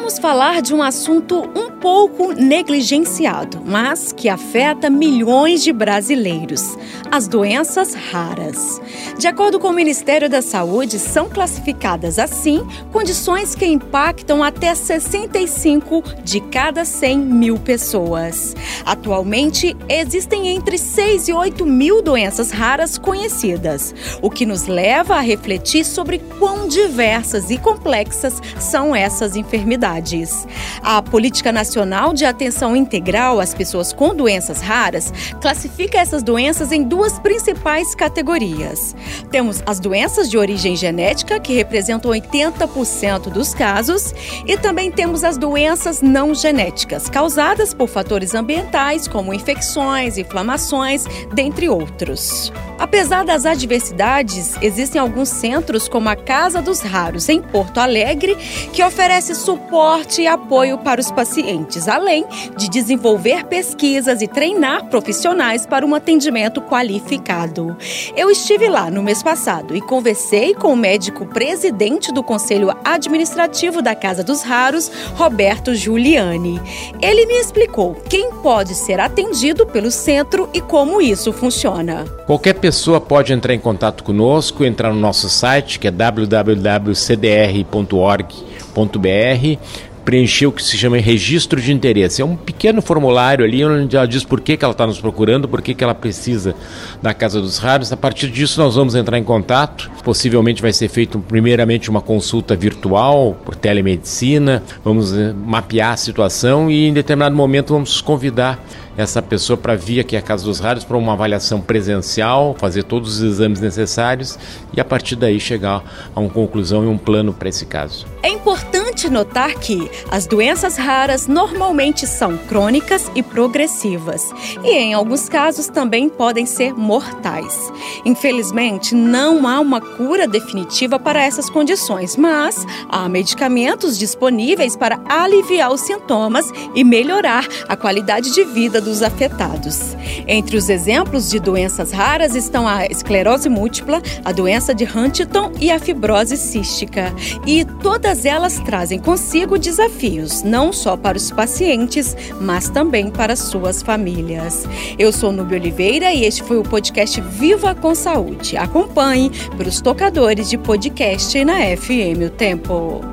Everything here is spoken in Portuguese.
Vamos falar de um assunto um pouco negligenciado, mas que afeta milhões de brasileiros: as doenças raras. De acordo com o Ministério da Saúde, são classificadas assim condições que impactam até 65 de cada 100 mil pessoas. Atualmente, existem entre 6 e 8 mil doenças raras conhecidas, o que nos leva a refletir sobre quão diversas e complexas são essas enfermidades. A Política Nacional de Atenção Integral às Pessoas com Doenças Raras classifica essas doenças em duas principais categorias. Temos as doenças de origem genética, que representam 80% dos casos, e também temos as doenças não genéticas, causadas por fatores ambientais, como infecções, inflamações, dentre outros. Apesar das adversidades, existem alguns centros, como a Casa dos Raros, em Porto Alegre, que oferece suporte e apoio para os pacientes, além de desenvolver pesquisas e treinar profissionais para um atendimento qualificado. Eu estive lá no mês passado e conversei com o médico presidente do Conselho Administrativo da Casa dos Raros, Roberto Giuliani. Ele me explicou quem pode ser atendido pelo centro e como isso funciona. Qualquer pessoa pode entrar em contato conosco, entrar no nosso site que é www.cdr.org.br preencher o que se chama registro de interesse. É um pequeno formulário ali onde ela diz por que, que ela está nos procurando, por que, que ela precisa da Casa dos Raros. A partir disso, nós vamos entrar em contato. Possivelmente vai ser feito primeiramente uma consulta virtual por telemedicina. Vamos eh, mapear a situação e em determinado momento vamos convidar essa pessoa para vir aqui à Casa dos Raros para uma avaliação presencial, fazer todos os exames necessários e a partir daí chegar a uma conclusão e um plano para esse caso. É importante notar que as doenças raras normalmente são crônicas e progressivas e, em alguns casos, também podem ser mortais. Infelizmente, não há uma cura definitiva para essas condições, mas há medicamentos disponíveis para aliviar os sintomas e melhorar a qualidade de vida dos afetados. Entre os exemplos de doenças raras estão a esclerose múltipla, a doença de Huntington e a fibrose cística. E Todas elas trazem consigo desafios, não só para os pacientes, mas também para suas famílias. Eu sou Nubia Oliveira e este foi o podcast Viva com Saúde. Acompanhe pelos tocadores de podcast na FM O Tempo.